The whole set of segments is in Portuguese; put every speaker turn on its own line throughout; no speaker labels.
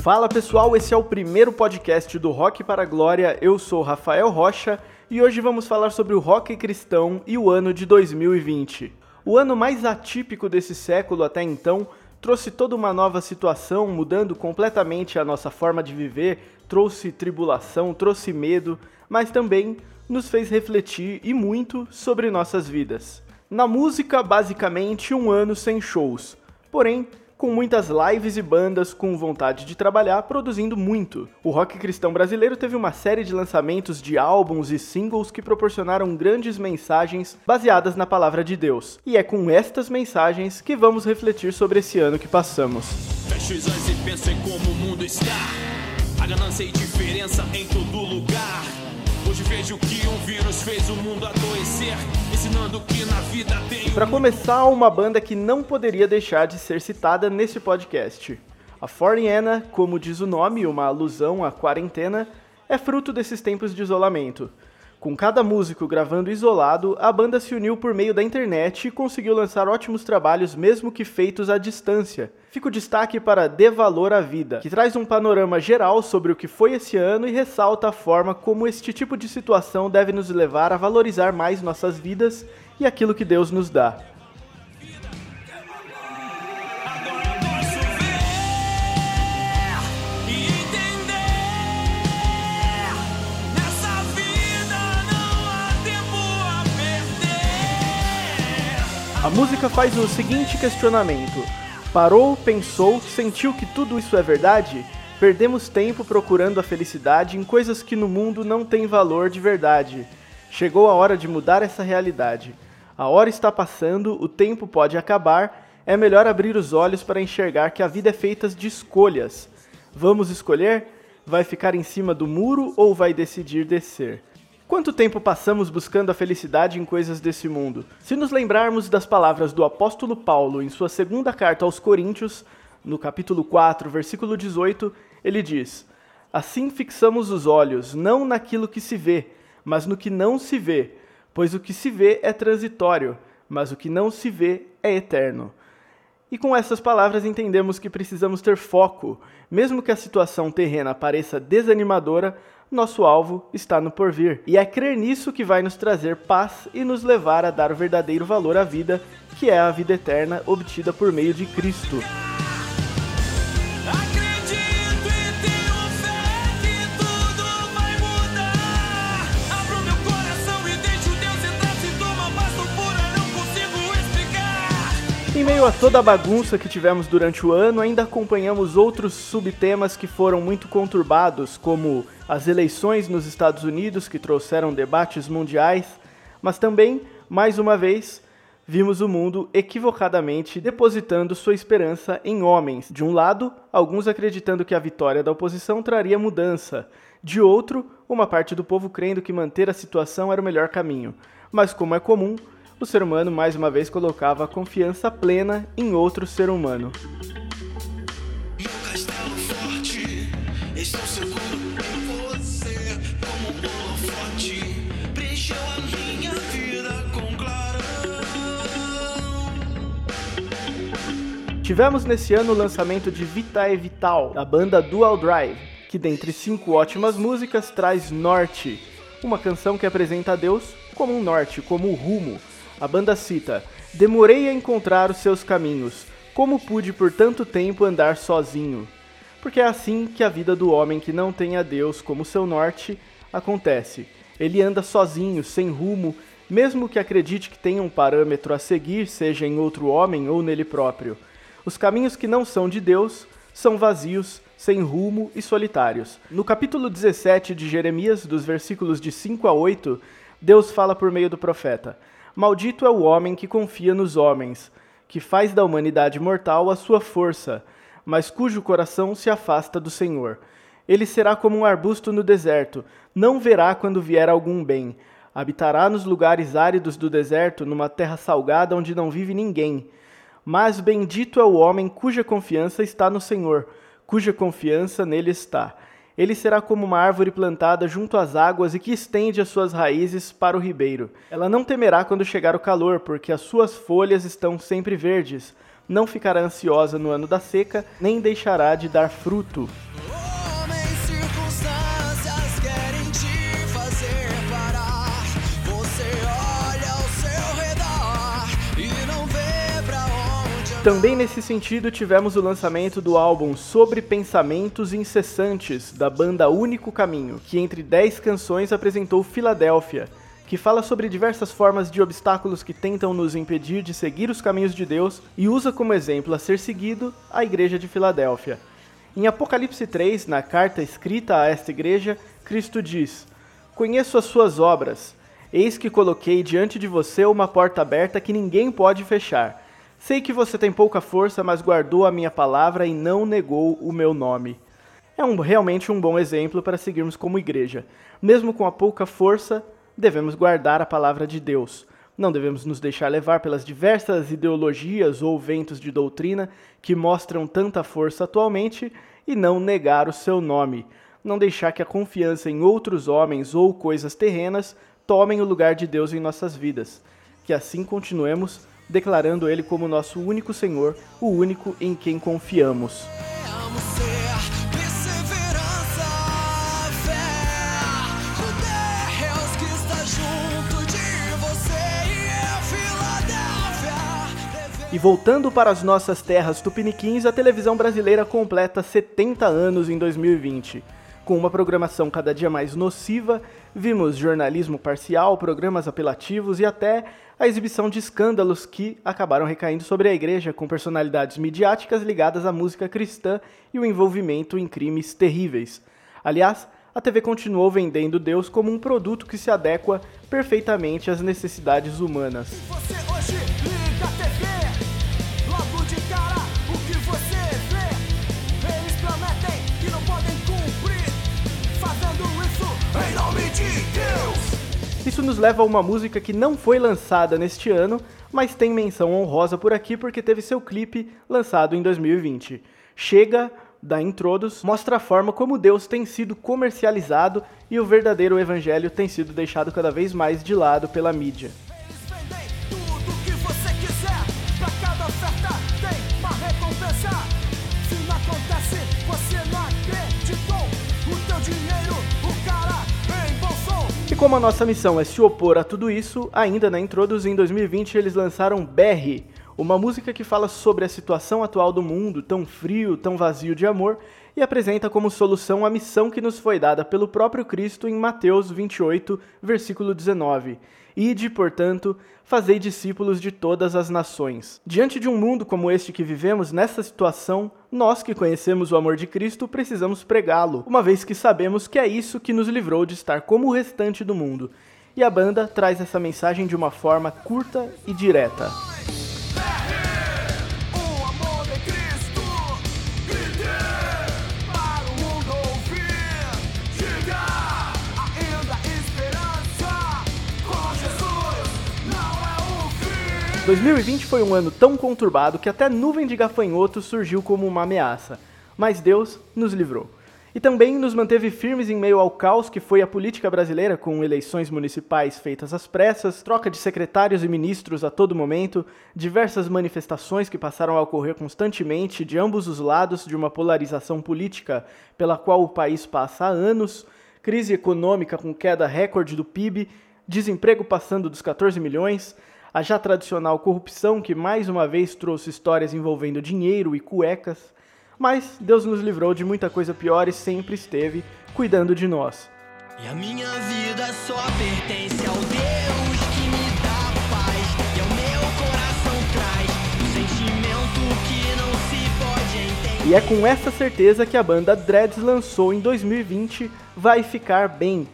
Fala pessoal, esse é o primeiro podcast do Rock para a Glória. Eu sou Rafael Rocha e hoje vamos falar sobre o rock cristão e o ano de 2020. O ano mais atípico desse século até então trouxe toda uma nova situação, mudando completamente a nossa forma de viver, trouxe tribulação, trouxe medo, mas também nos fez refletir e muito sobre nossas vidas. Na música, basicamente um ano sem shows, porém com muitas lives e bandas com vontade de trabalhar, produzindo muito. O rock cristão brasileiro teve uma série de lançamentos de álbuns e singles que proporcionaram grandes mensagens baseadas na palavra de Deus. E é com estas mensagens que vamos refletir sobre esse ano que passamos. Feche os olhos e pense em como o mundo está. A ganância e diferença em todo lugar. Hoje vejo que um vírus fez o mundo adoecer, ensinando que na vida tem. Para começar, uma banda que não poderia deixar de ser citada nesse podcast. A Foreigner, como diz o nome, uma alusão à quarentena, é fruto desses tempos de isolamento. Com cada músico gravando isolado, a banda se uniu por meio da internet e conseguiu lançar ótimos trabalhos, mesmo que feitos à distância. Fica o destaque para Dê Valor à Vida, que traz um panorama geral sobre o que foi esse ano e ressalta a forma como este tipo de situação deve nos levar a valorizar mais nossas vidas e aquilo que Deus nos dá. A música faz o seguinte questionamento: parou, pensou, sentiu que tudo isso é verdade? Perdemos tempo procurando a felicidade em coisas que no mundo não têm valor de verdade. Chegou a hora de mudar essa realidade. A hora está passando, o tempo pode acabar, é melhor abrir os olhos para enxergar que a vida é feita de escolhas. Vamos escolher? Vai ficar em cima do muro ou vai decidir descer? Quanto tempo passamos buscando a felicidade em coisas desse mundo? Se nos lembrarmos das palavras do apóstolo Paulo em sua segunda carta aos Coríntios, no capítulo 4, versículo 18, ele diz: Assim fixamos os olhos não naquilo que se vê, mas no que não se vê, pois o que se vê é transitório, mas o que não se vê é eterno. E com essas palavras entendemos que precisamos ter foco. Mesmo que a situação terrena pareça desanimadora, nosso alvo está no porvir. E é crer nisso que vai nos trazer paz e nos levar a dar o verdadeiro valor à vida, que é a vida eterna obtida por meio de Cristo. Em meio a toda a bagunça que tivemos durante o ano, ainda acompanhamos outros subtemas que foram muito conturbados, como as eleições nos Estados Unidos, que trouxeram debates mundiais, mas também, mais uma vez, vimos o mundo equivocadamente depositando sua esperança em homens. De um lado, alguns acreditando que a vitória da oposição traria mudança, de outro, uma parte do povo crendo que manter a situação era o melhor caminho. Mas, como é comum, o ser humano mais uma vez colocava a confiança plena em outro ser humano. Tivemos nesse ano o lançamento de Vitae Vital, da banda Dual Drive, que dentre cinco ótimas músicas traz Norte, uma canção que apresenta a Deus como um norte, como um rumo, a banda cita: Demorei a encontrar os seus caminhos. Como pude por tanto tempo andar sozinho? Porque é assim que a vida do homem que não tem a Deus como seu norte acontece. Ele anda sozinho, sem rumo, mesmo que acredite que tenha um parâmetro a seguir, seja em outro homem ou nele próprio. Os caminhos que não são de Deus são vazios, sem rumo e solitários. No capítulo 17 de Jeremias, dos versículos de 5 a 8, Deus fala por meio do profeta: Maldito é o homem que confia nos homens, que faz da humanidade mortal a sua força, mas cujo coração se afasta do Senhor. Ele será como um arbusto no deserto, não verá quando vier algum bem. Habitará nos lugares áridos do deserto, numa terra salgada onde não vive ninguém. Mas bendito é o homem cuja confiança está no Senhor, cuja confiança nele está. Ele será como uma árvore plantada junto às águas e que estende as suas raízes para o ribeiro. Ela não temerá quando chegar o calor, porque as suas folhas estão sempre verdes. não ficará ansiosa no ano da seca, nem deixará de dar fruto. Também nesse sentido, tivemos o lançamento do álbum Sobre Pensamentos Incessantes, da banda Único Caminho, que entre 10 canções apresentou Filadélfia, que fala sobre diversas formas de obstáculos que tentam nos impedir de seguir os caminhos de Deus e usa como exemplo a ser seguido a Igreja de Filadélfia. Em Apocalipse 3, na carta escrita a esta igreja, Cristo diz: Conheço as suas obras. Eis que coloquei diante de você uma porta aberta que ninguém pode fechar. Sei que você tem pouca força, mas guardou a minha palavra e não negou o meu nome. É um, realmente um bom exemplo para seguirmos como igreja. Mesmo com a pouca força, devemos guardar a palavra de Deus. Não devemos nos deixar levar pelas diversas ideologias ou ventos de doutrina que mostram tanta força atualmente e não negar o seu nome. Não deixar que a confiança em outros homens ou coisas terrenas tomem o lugar de Deus em nossas vidas. Que assim continuemos declarando Ele como nosso único Senhor, o único em quem confiamos. E voltando para as nossas terras tupiniquins, a televisão brasileira completa 70 anos em 2020. Com uma programação cada dia mais nociva, vimos jornalismo parcial, programas apelativos e até a exibição de escândalos que acabaram recaindo sobre a igreja, com personalidades midiáticas ligadas à música cristã e o envolvimento em crimes terríveis. Aliás, a TV continuou vendendo Deus como um produto que se adequa perfeitamente às necessidades humanas. Isso nos leva a uma música que não foi lançada neste ano, mas tem menção honrosa por aqui porque teve seu clipe lançado em 2020. Chega da Introdos mostra a forma como Deus tem sido comercializado e o verdadeiro evangelho tem sido deixado cada vez mais de lado pela mídia. Como a nossa missão é se opor a tudo isso, ainda na Introduz em 2020 eles lançaram Berry, uma música que fala sobre a situação atual do mundo, tão frio, tão vazio de amor, e apresenta como solução a missão que nos foi dada pelo próprio Cristo em Mateus 28, versículo 19. Ide, portanto, fazei discípulos de todas as nações. Diante de um mundo como este que vivemos, nessa situação, nós que conhecemos o amor de Cristo precisamos pregá-lo, uma vez que sabemos que é isso que nos livrou de estar como o restante do mundo. E a banda traz essa mensagem de uma forma curta e direta. 2020 foi um ano tão conturbado que até nuvem de gafanhotos surgiu como uma ameaça, mas Deus nos livrou. E também nos manteve firmes em meio ao caos que foi a política brasileira, com eleições municipais feitas às pressas, troca de secretários e ministros a todo momento, diversas manifestações que passaram a ocorrer constantemente de ambos os lados de uma polarização política pela qual o país passa há anos, crise econômica com queda recorde do PIB, desemprego passando dos 14 milhões, a já tradicional corrupção que mais uma vez trouxe histórias envolvendo dinheiro e cuecas mas Deus nos livrou de muita coisa pior e sempre esteve cuidando de nós. E a minha vida só pertence ao Deus que me dá paz e ao meu coração traz um sentimento que não se pode entender. E é com essa certeza que a banda Dreads lançou em 2020 Vai Ficar Bem,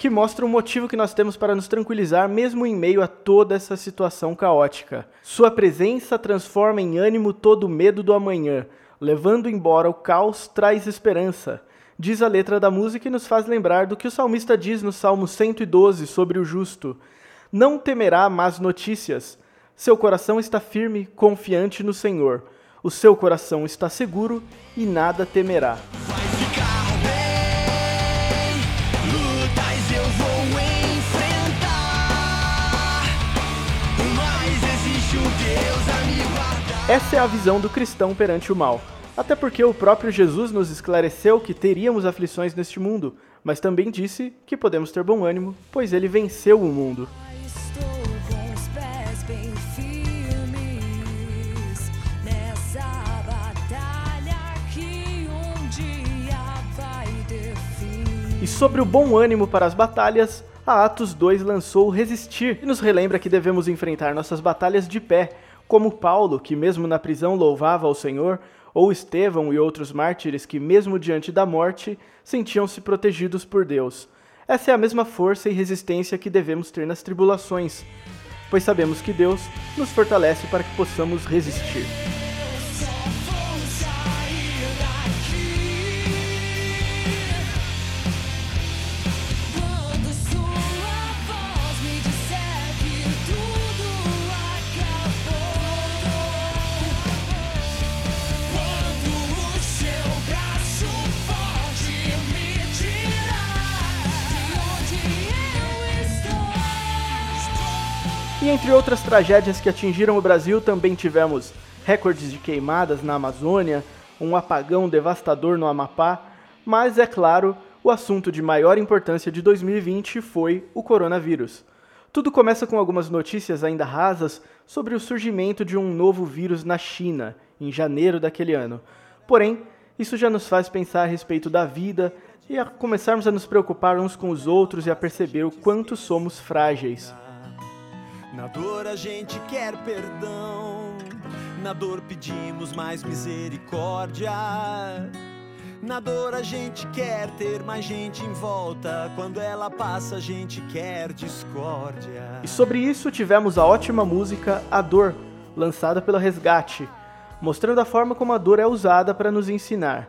que mostra o motivo que nós temos para nos tranquilizar mesmo em meio a toda essa situação caótica. Sua presença transforma em ânimo todo o medo do amanhã levando embora o caos traz esperança. Diz a letra da música e nos faz lembrar do que o salmista diz no Salmo 112 sobre o justo: Não temerá más notícias. Seu coração está firme, confiante no Senhor. O seu coração está seguro e nada temerá. Essa é a visão do cristão perante o mal. Até porque o próprio Jesus nos esclareceu que teríamos aflições neste mundo, mas também disse que podemos ter bom ânimo, pois ele venceu o mundo. E sobre o bom ânimo para as batalhas, a Atos 2 lançou Resistir e nos relembra que devemos enfrentar nossas batalhas de pé, como Paulo, que mesmo na prisão louvava ao Senhor, ou Estevão e outros mártires que, mesmo diante da morte, sentiam-se protegidos por Deus. Essa é a mesma força e resistência que devemos ter nas tribulações, pois sabemos que Deus nos fortalece para que possamos resistir. Entre outras tragédias que atingiram o Brasil, também tivemos recordes de queimadas na Amazônia, um apagão devastador no Amapá, mas é claro, o assunto de maior importância de 2020 foi o coronavírus. Tudo começa com algumas notícias ainda rasas sobre o surgimento de um novo vírus na China, em janeiro daquele ano. Porém, isso já nos faz pensar a respeito da vida e a começarmos a nos preocupar uns com os outros e a perceber o quanto somos frágeis.
Na dor a gente quer perdão, na dor pedimos mais misericórdia. Na dor a gente quer ter mais gente em volta, quando ela passa a gente quer discórdia.
E sobre isso tivemos a ótima música A Dor, lançada pela Resgate, mostrando a forma como a dor é usada para nos ensinar.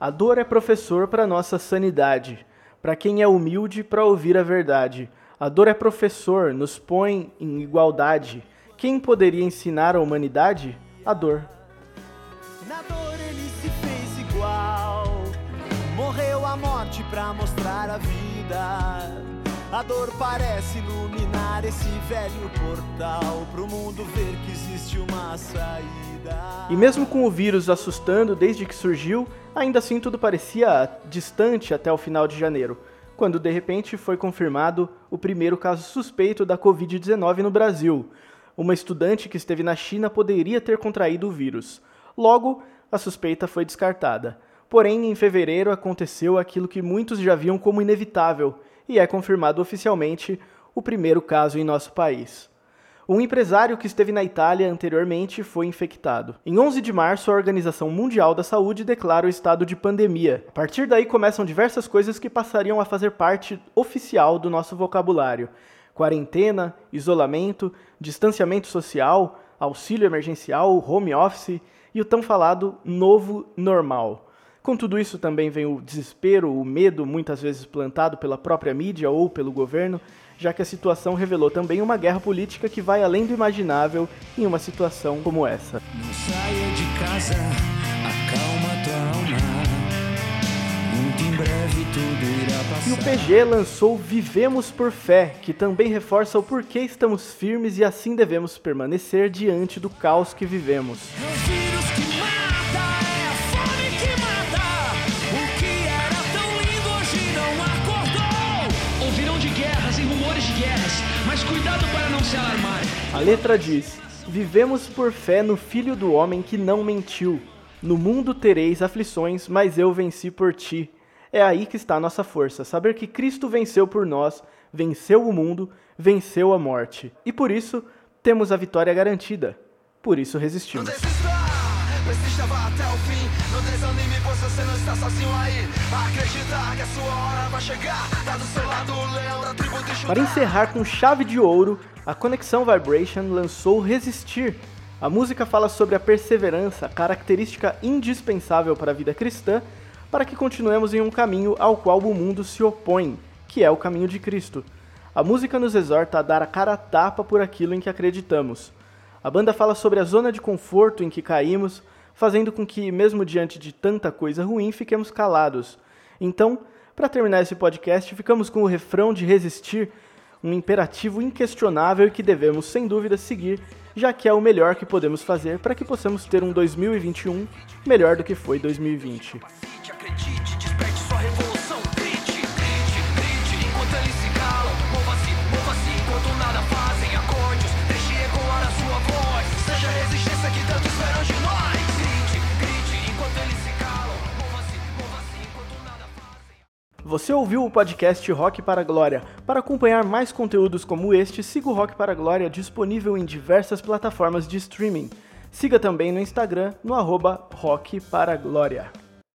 A dor é professor para nossa sanidade, para quem é humilde para ouvir a verdade a dor é professor, nos põe em igualdade. Quem poderia ensinar a humanidade? A dor.
Na dor ele se fez igual. Morreu a morte pra mostrar a vida. A dor parece iluminar esse velho portal pro mundo ver que existe uma saída.
E mesmo com o vírus assustando desde que surgiu, ainda assim tudo parecia distante até o final de janeiro quando de repente foi confirmado o primeiro caso suspeito da Covid-19 no Brasil. Uma estudante que esteve na China poderia ter contraído o vírus. Logo, a suspeita foi descartada. Porém, em fevereiro aconteceu aquilo que muitos já viam como inevitável e é confirmado oficialmente o primeiro caso em nosso país. Um empresário que esteve na Itália anteriormente foi infectado. Em 11 de março, a Organização Mundial da Saúde declara o estado de pandemia. A partir daí começam diversas coisas que passariam a fazer parte oficial do nosso vocabulário: quarentena, isolamento, distanciamento social, auxílio emergencial, home office e o tão falado novo normal. Com tudo isso também vem o desespero, o medo, muitas vezes plantado pela própria mídia ou pelo governo, já que a situação revelou também uma guerra política que vai além do imaginável em uma situação como essa.
Não saia de casa, acalma tua alma. Muito em breve tudo irá passar.
E o PG lançou Vivemos por Fé, que também reforça o porquê estamos firmes e assim devemos permanecer diante do caos que vivemos. A letra diz: Vivemos por fé no Filho do Homem que não mentiu. No mundo tereis aflições, mas eu venci por ti. É aí que está a nossa força, saber que Cristo venceu por nós, venceu o mundo, venceu a morte. E por isso temos a vitória garantida. Por isso resistimos. Persista, vá até o fim. Desanime, pois você não está sozinho aí. Acreditar que a sua hora vai chegar. Tá do seu lado leão da tribo de. Para encerrar com chave de ouro, a Conexão Vibration lançou Resistir. A música fala sobre a perseverança, característica indispensável para a vida cristã, para que continuemos em um caminho ao qual o mundo se opõe, que é o caminho de Cristo. A música nos exorta a dar a cara a tapa por aquilo em que acreditamos. A banda fala sobre a zona de conforto em que caímos, fazendo com que, mesmo diante de tanta coisa ruim, fiquemos calados. Então, para terminar esse podcast, ficamos com o refrão de Resistir, um imperativo inquestionável que devemos, sem dúvida, seguir, já que é o melhor que podemos fazer para que possamos ter um 2021 melhor do que foi 2020. Acredite, desperte Você ouviu o podcast Rock para a Glória. Para acompanhar mais conteúdos como este, siga o Rock para a Glória disponível em diversas plataformas de streaming. Siga também no Instagram no arroba Rock para a Glória.